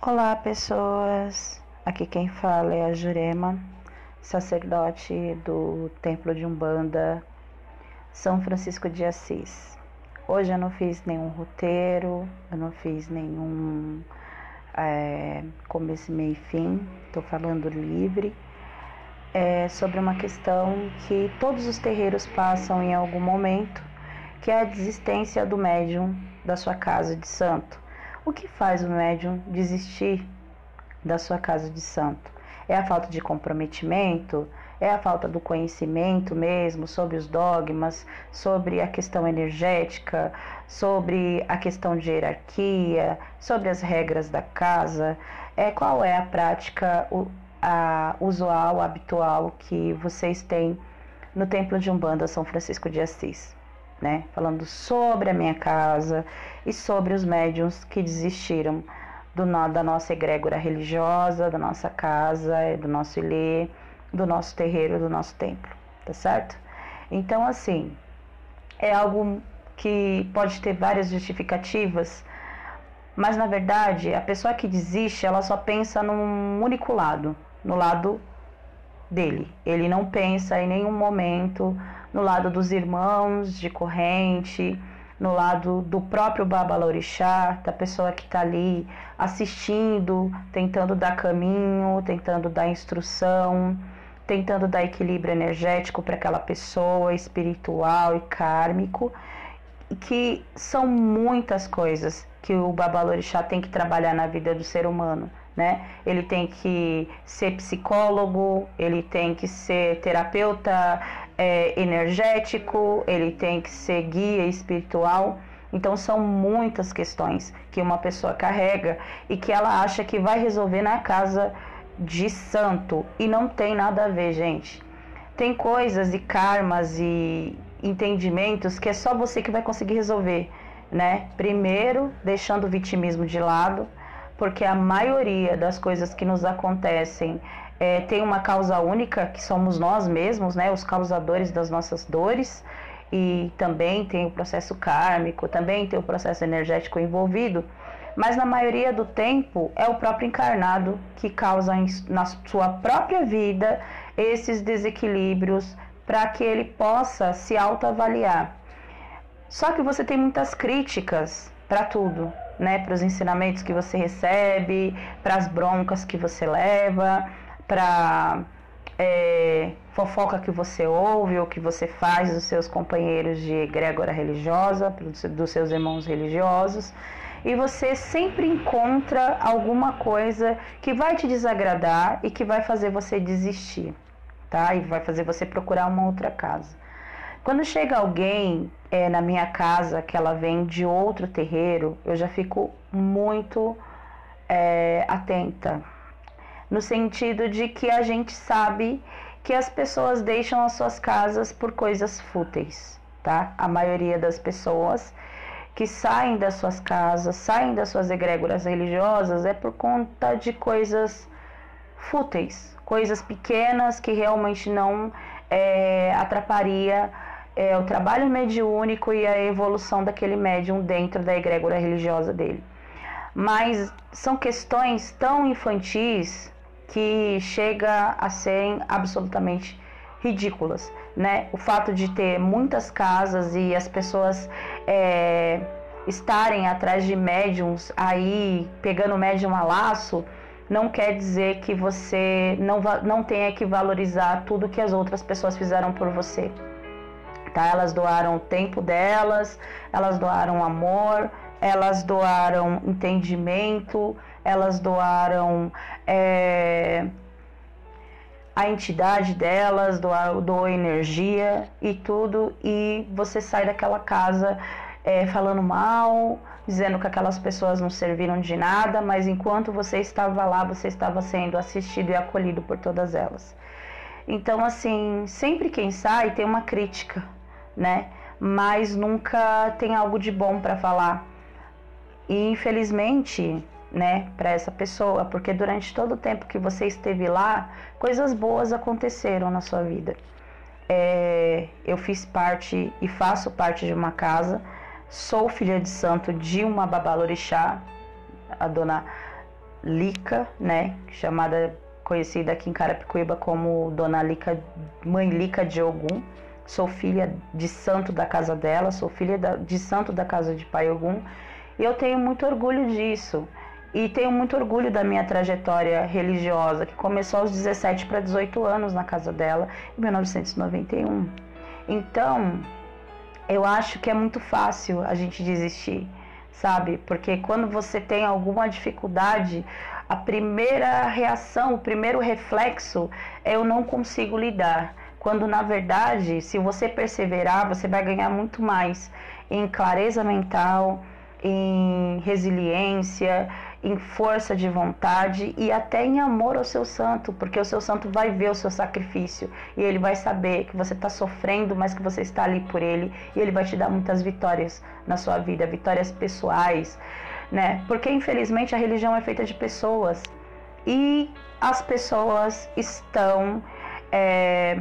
Olá, pessoas. Aqui quem fala é a Jurema, sacerdote do Templo de Umbanda São Francisco de Assis. Hoje eu não fiz nenhum roteiro, eu não fiz nenhum é, começo, meio e fim, estou falando livre. É sobre uma questão que todos os terreiros passam em algum momento, que é a desistência do médium da sua casa de santo o que faz o médium desistir da sua casa de santo? É a falta de comprometimento? É a falta do conhecimento mesmo sobre os dogmas, sobre a questão energética, sobre a questão de hierarquia, sobre as regras da casa? É qual é a prática a usual, habitual que vocês têm no Templo de Umbanda São Francisco de Assis? Né? Falando sobre a minha casa e sobre os médiums que desistiram do, da nossa egrégora religiosa, da nossa casa, do nosso ilê, do nosso terreiro, do nosso templo, tá certo? Então, assim, é algo que pode ter várias justificativas, mas na verdade, a pessoa que desiste, ela só pensa num único lado, no lado dele. Ele não pensa em nenhum momento no lado dos irmãos de corrente, no lado do próprio Babalorixá, da pessoa que está ali assistindo, tentando dar caminho, tentando dar instrução, tentando dar equilíbrio energético para aquela pessoa, espiritual e kármico, que são muitas coisas que o Babalorixá tem que trabalhar na vida do ser humano né? Ele tem que ser psicólogo, ele tem que ser terapeuta é, energético, ele tem que ser guia espiritual. Então são muitas questões que uma pessoa carrega e que ela acha que vai resolver na casa de santo e não tem nada a ver, gente. Tem coisas e karmas e entendimentos que é só você que vai conseguir resolver, né? Primeiro, deixando o vitimismo de lado, porque a maioria das coisas que nos acontecem é, tem uma causa única, que somos nós mesmos, né, os causadores das nossas dores, e também tem o processo kármico, também tem o processo energético envolvido, mas na maioria do tempo é o próprio encarnado que causa na sua própria vida esses desequilíbrios para que ele possa se autoavaliar. Só que você tem muitas críticas para tudo, né, para os ensinamentos que você recebe, para as broncas que você leva, para é, fofoca que você ouve ou que você faz dos seus companheiros de egrégora religiosa, dos seus irmãos religiosos, e você sempre encontra alguma coisa que vai te desagradar e que vai fazer você desistir, tá? E vai fazer você procurar uma outra casa. Quando chega alguém é, na minha casa que ela vem de outro terreiro, eu já fico muito é, atenta. No sentido de que a gente sabe que as pessoas deixam as suas casas por coisas fúteis, tá? A maioria das pessoas que saem das suas casas, saem das suas egrégoras religiosas é por conta de coisas fúteis, coisas pequenas que realmente não é, é, o trabalho mediúnico e a evolução daquele médium dentro da egrégora religiosa dele. Mas são questões tão infantis que chega a serem absolutamente ridículas, né? O fato de ter muitas casas e as pessoas é, estarem atrás de médiums aí pegando médium a laço não quer dizer que você não, não tenha que valorizar tudo que as outras pessoas fizeram por você tá? Elas doaram o tempo delas, elas doaram amor, elas doaram entendimento, elas doaram é, a entidade delas, doou, doou energia e tudo, e você sai daquela casa é, falando mal, dizendo que aquelas pessoas não serviram de nada, mas enquanto você estava lá, você estava sendo assistido e acolhido por todas elas. Então, assim, sempre quem sai tem uma crítica, né? Mas nunca tem algo de bom para falar. E infelizmente, né, para essa pessoa, porque durante todo o tempo que você esteve lá, coisas boas aconteceram na sua vida. É, eu fiz parte e faço parte de uma casa, sou filha de santo de uma babalorixá, a dona Lica, né, chamada conhecida aqui em Carapicuíba como Dona Lica, Mãe Lica de Ogum. Sou filha de santo da casa dela, sou filha de santo da casa de Pai Ogum, e eu tenho muito orgulho disso. E tenho muito orgulho da minha trajetória religiosa, que começou aos 17 para 18 anos na casa dela, em 1991. Então, eu acho que é muito fácil a gente desistir, sabe? Porque quando você tem alguma dificuldade, a primeira reação, o primeiro reflexo é eu não consigo lidar. Quando na verdade, se você perseverar, você vai ganhar muito mais em clareza mental, em resiliência, em força de vontade e até em amor ao seu santo, porque o seu santo vai ver o seu sacrifício e ele vai saber que você está sofrendo, mas que você está ali por ele e ele vai te dar muitas vitórias na sua vida, vitórias pessoais, né? Porque infelizmente a religião é feita de pessoas e as pessoas estão é,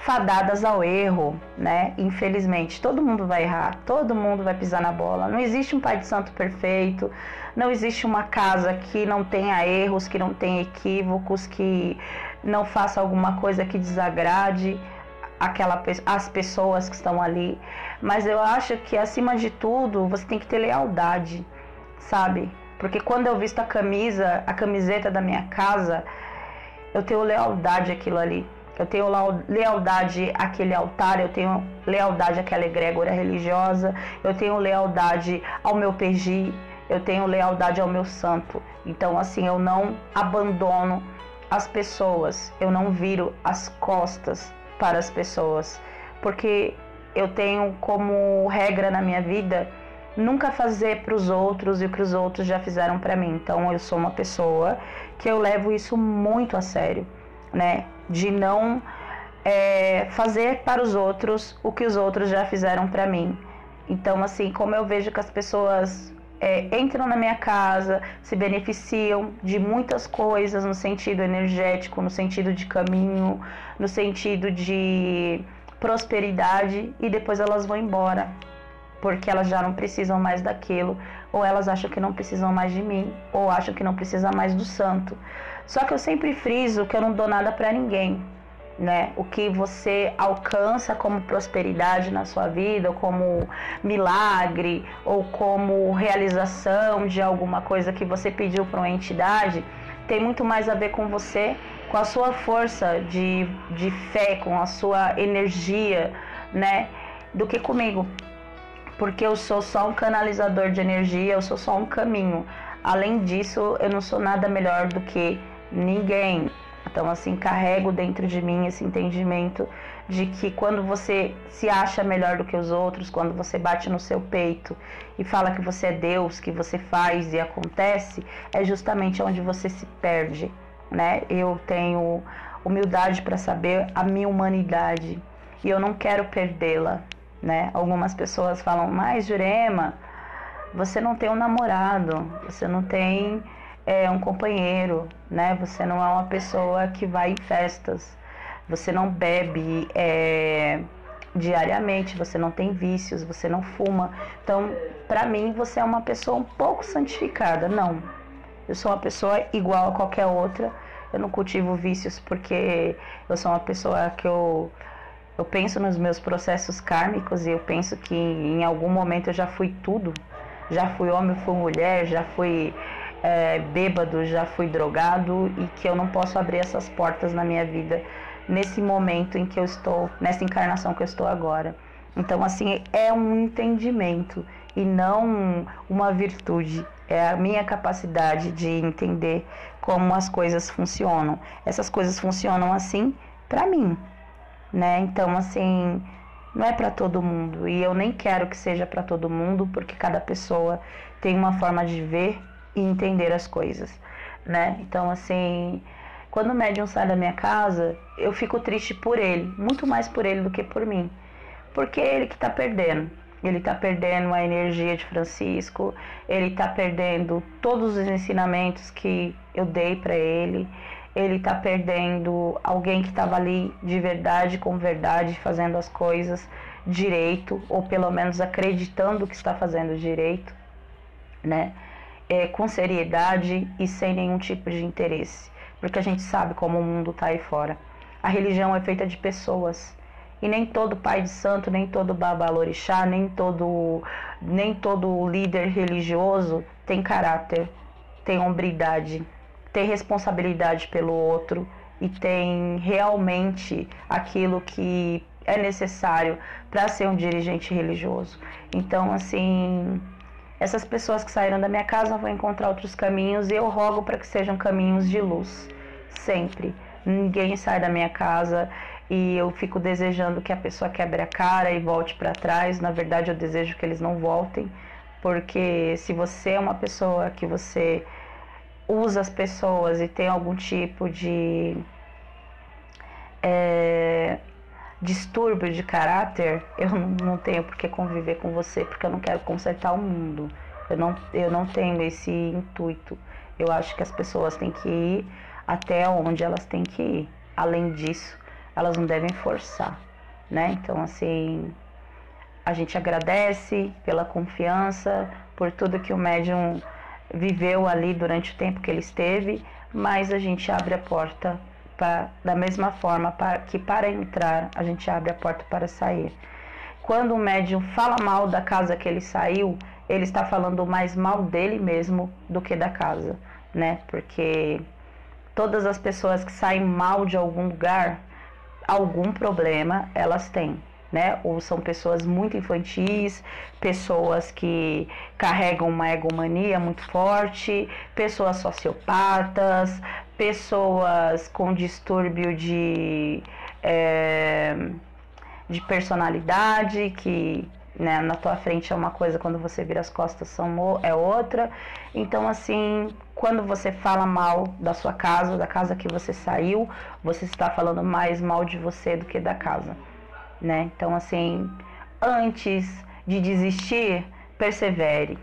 fadadas ao erro, né? Infelizmente, todo mundo vai errar, todo mundo vai pisar na bola. Não existe um pai de santo perfeito, não existe uma casa que não tenha erros, que não tenha equívocos, que não faça alguma coisa que desagrade aquela as pessoas que estão ali. Mas eu acho que acima de tudo, você tem que ter lealdade, sabe? Porque quando eu visto a camisa, a camiseta da minha casa, eu tenho lealdade àquilo ali eu tenho lealdade àquele altar, eu tenho lealdade àquela egrégora religiosa, eu tenho lealdade ao meu PG, eu tenho lealdade ao meu santo. Então, assim, eu não abandono as pessoas, eu não viro as costas para as pessoas, porque eu tenho como regra na minha vida nunca fazer para os outros e o que os outros já fizeram para mim. Então, eu sou uma pessoa que eu levo isso muito a sério, né? De não é, fazer para os outros o que os outros já fizeram para mim. Então, assim, como eu vejo que as pessoas é, entram na minha casa, se beneficiam de muitas coisas no sentido energético, no sentido de caminho, no sentido de prosperidade e depois elas vão embora porque elas já não precisam mais daquilo, ou elas acham que não precisam mais de mim, ou acham que não precisa mais do santo. Só que eu sempre friso que eu não dou nada para ninguém, né? O que você alcança como prosperidade na sua vida, ou como milagre, ou como realização de alguma coisa que você pediu para uma entidade, tem muito mais a ver com você, com a sua força de, de fé, com a sua energia, né? Do que comigo. Porque eu sou só um canalizador de energia, eu sou só um caminho. Além disso, eu não sou nada melhor do que ninguém. Então, assim, carrego dentro de mim esse entendimento de que quando você se acha melhor do que os outros, quando você bate no seu peito e fala que você é Deus, que você faz e acontece, é justamente onde você se perde, né? Eu tenho humildade para saber a minha humanidade e eu não quero perdê-la, né? Algumas pessoas falam: "Mas Jurema, você não tem um namorado, você não tem é um companheiro, né? Você não é uma pessoa que vai em festas, você não bebe é, diariamente, você não tem vícios, você não fuma. Então, para mim, você é uma pessoa um pouco santificada. Não, eu sou uma pessoa igual a qualquer outra. Eu não cultivo vícios porque eu sou uma pessoa que eu eu penso nos meus processos kármicos e eu penso que em algum momento eu já fui tudo. Já fui homem, fui mulher, já fui é, bêbado, já fui drogado e que eu não posso abrir essas portas na minha vida nesse momento em que eu estou, nessa encarnação que eu estou agora. Então, assim, é um entendimento e não uma virtude. É a minha capacidade de entender como as coisas funcionam. Essas coisas funcionam assim para mim, né? Então, assim, não é para todo mundo e eu nem quero que seja para todo mundo, porque cada pessoa tem uma forma de ver e entender as coisas, né? Então, assim, quando o médium sai da minha casa, eu fico triste por ele, muito mais por ele do que por mim, porque ele que está perdendo. Ele está perdendo a energia de Francisco, ele está perdendo todos os ensinamentos que eu dei para ele, ele está perdendo alguém que estava ali de verdade, com verdade, fazendo as coisas direito, ou pelo menos acreditando que está fazendo direito, né? é, com seriedade e sem nenhum tipo de interesse, porque a gente sabe como o mundo está aí fora. A religião é feita de pessoas e nem todo pai de santo, nem todo babalorixá, nem todo nem todo líder religioso tem caráter, tem hombridade, tem responsabilidade pelo outro e tem realmente aquilo que é necessário para ser um dirigente religioso. Então, assim, essas pessoas que saíram da minha casa vão encontrar outros caminhos e eu rogo para que sejam caminhos de luz, sempre. Ninguém sai da minha casa e eu fico desejando que a pessoa quebre a cara e volte para trás. Na verdade, eu desejo que eles não voltem, porque se você é uma pessoa que você usa as pessoas e tem algum tipo de é, distúrbio de caráter, eu não, tenho por que conviver com você, porque eu não quero consertar o mundo. Eu não, eu não tenho esse intuito. Eu acho que as pessoas têm que ir até onde elas têm que ir. Além disso, elas não devem forçar, né? Então, assim, a gente agradece pela confiança, por tudo que o médium viveu ali durante o tempo que ele esteve, mas a gente abre a porta pra, da mesma forma para, que para entrar a gente abre a porta para sair. Quando o médium fala mal da casa que ele saiu, ele está falando mais mal dele mesmo do que da casa, né? Porque todas as pessoas que saem mal de algum lugar, algum problema elas têm. Né? Ou são pessoas muito infantis, pessoas que carregam uma egomania muito forte, pessoas sociopatas, pessoas com distúrbio de, é, de personalidade, que né, na tua frente é uma coisa, quando você vira as costas são, é outra. Então, assim, quando você fala mal da sua casa, da casa que você saiu, você está falando mais mal de você do que da casa, né? Então, assim, antes de desistir, persevere.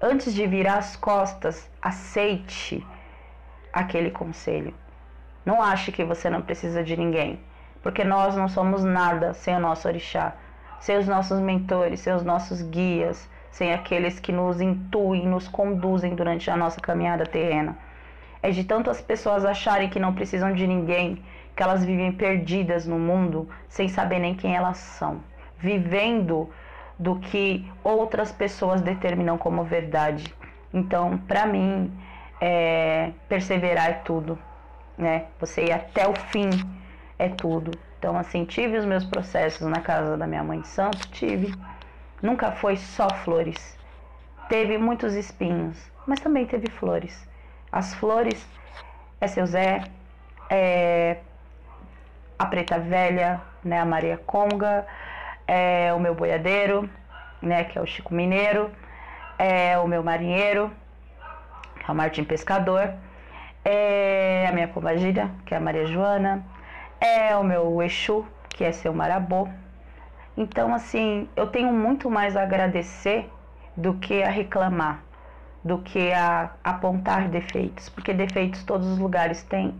Antes de virar as costas, aceite aquele conselho. Não ache que você não precisa de ninguém, porque nós não somos nada sem o nosso orixá, sem os nossos mentores, sem os nossos guias, sem aqueles que nos intuem, nos conduzem durante a nossa caminhada terrena. É de tanto as pessoas acharem que não precisam de ninguém, que elas vivem perdidas no mundo sem saber nem quem elas são, vivendo do que outras pessoas determinam como verdade. Então, para mim, é, perseverar é tudo, né? Você ir até o fim é tudo. Então, assim, tive os meus processos na casa da minha mãe de santo, tive. Nunca foi só flores. Teve muitos espinhos, mas também teve flores. As flores é seu Zé, é a Preta Velha, né, a Maria Conga, é o meu boiadeiro, né, que é o Chico Mineiro, é o meu marinheiro, que é o Martim Pescador, é a minha pombagira, que é a Maria Joana, é o meu Exu, que é seu Marabô. Então, assim, eu tenho muito mais a agradecer do que a reclamar, do que a apontar defeitos, porque defeitos todos os lugares têm.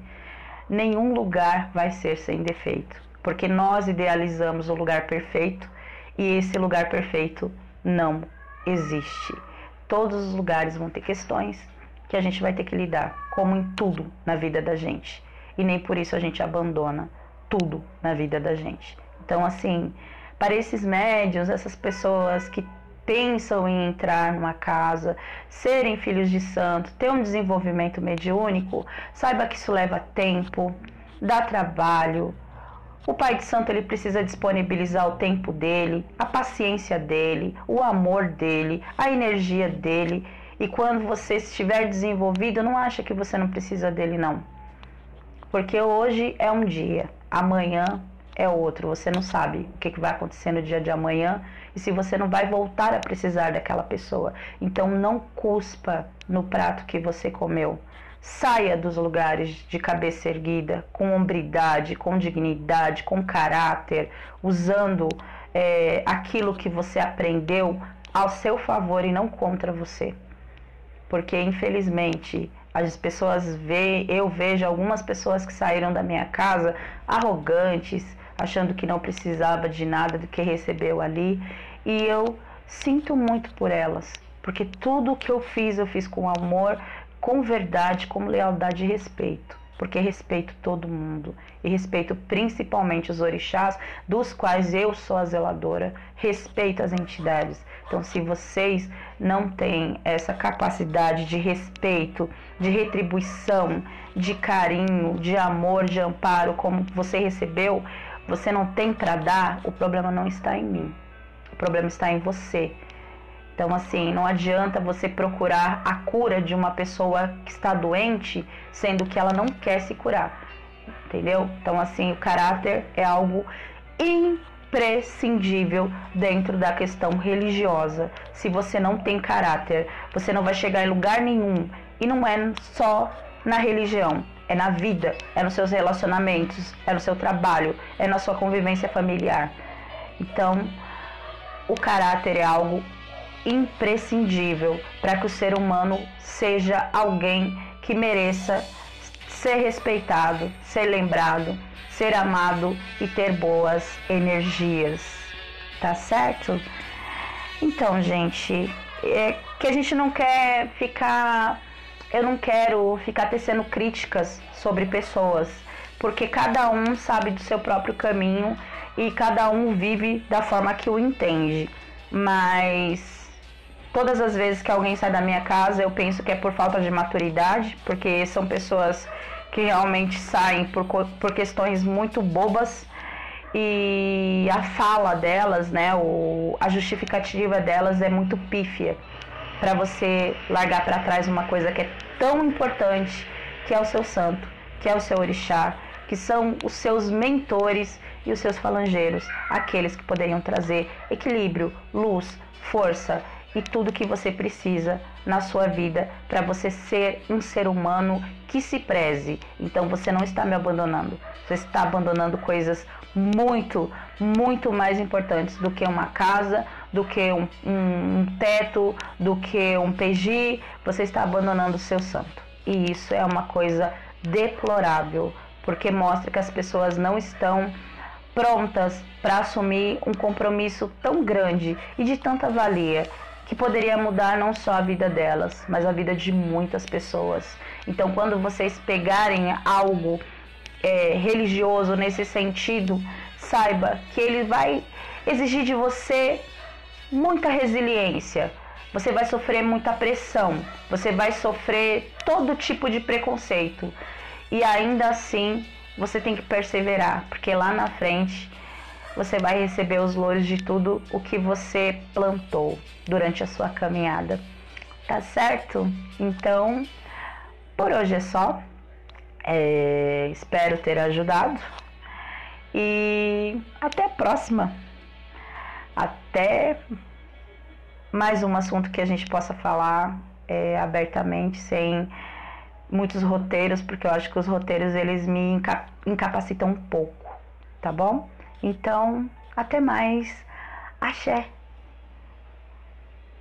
Nenhum lugar vai ser sem defeito, porque nós idealizamos o lugar perfeito e esse lugar perfeito não existe. Todos os lugares vão ter questões, que a gente vai ter que lidar, como em tudo na vida da gente. E nem por isso a gente abandona tudo na vida da gente. Então, assim, para esses médios, essas pessoas que pensam em entrar numa casa, serem filhos de santo, ter um desenvolvimento mediúnico, saiba que isso leva tempo, dá trabalho. O pai de santo ele precisa disponibilizar o tempo dele, a paciência dele, o amor dele, a energia dele e quando você estiver desenvolvido, não acha que você não precisa dele, não. Porque hoje é um dia, amanhã é outro. Você não sabe o que vai acontecer no dia de amanhã e se você não vai voltar a precisar daquela pessoa. Então não cuspa no prato que você comeu. Saia dos lugares de cabeça erguida, com hombridade, com dignidade, com caráter, usando é, aquilo que você aprendeu ao seu favor e não contra você porque infelizmente as pessoas veem, eu vejo algumas pessoas que saíram da minha casa arrogantes, achando que não precisava de nada do que recebeu ali, e eu sinto muito por elas, porque tudo que eu fiz, eu fiz com amor, com verdade, com lealdade e respeito. Porque respeito todo mundo e respeito principalmente os orixás, dos quais eu sou a zeladora, respeito as entidades. Então, se vocês não têm essa capacidade de respeito, de retribuição, de carinho, de amor, de amparo, como você recebeu, você não tem para dar, o problema não está em mim. O problema está em você. Então, assim, não adianta você procurar a cura de uma pessoa que está doente, sendo que ela não quer se curar. Entendeu? Então, assim, o caráter é algo imprescindível dentro da questão religiosa. Se você não tem caráter, você não vai chegar em lugar nenhum. E não é só na religião, é na vida, é nos seus relacionamentos, é no seu trabalho, é na sua convivência familiar. Então, o caráter é algo imprescindível para que o ser humano seja alguém que mereça ser respeitado, ser lembrado, ser amado e ter boas energias. Tá certo? Então, gente, é que a gente não quer ficar. Eu não quero ficar tecendo críticas sobre pessoas, porque cada um sabe do seu próprio caminho e cada um vive da forma que o entende. Mas Todas as vezes que alguém sai da minha casa, eu penso que é por falta de maturidade, porque são pessoas que realmente saem por, por questões muito bobas e a fala delas, né, o, a justificativa delas é muito pífia para você largar para trás uma coisa que é tão importante, que é o seu santo, que é o seu orixá, que são os seus mentores e os seus falangeiros, aqueles que poderiam trazer equilíbrio, luz, força e tudo que você precisa na sua vida para você ser um ser humano que se preze. Então você não está me abandonando, você está abandonando coisas muito, muito mais importantes do que uma casa, do que um, um, um teto, do que um PG. Você está abandonando o seu santo. E isso é uma coisa deplorável, porque mostra que as pessoas não estão prontas para assumir um compromisso tão grande e de tanta valia que poderia mudar não só a vida delas, mas a vida de muitas pessoas. Então, quando vocês pegarem algo é, religioso nesse sentido, saiba que ele vai exigir de você muita resiliência. Você vai sofrer muita pressão, você vai sofrer todo tipo de preconceito. E ainda assim, você tem que perseverar, porque lá na frente você vai receber os louros de tudo o que você plantou durante a sua caminhada. Tá certo? Então, por hoje é só. É, espero ter ajudado. E até a próxima. Até mais um assunto que a gente possa falar é, abertamente, sem muitos roteiros, porque eu acho que os roteiros eles me incapacitam um pouco, tá bom? Então, até mais. Axé!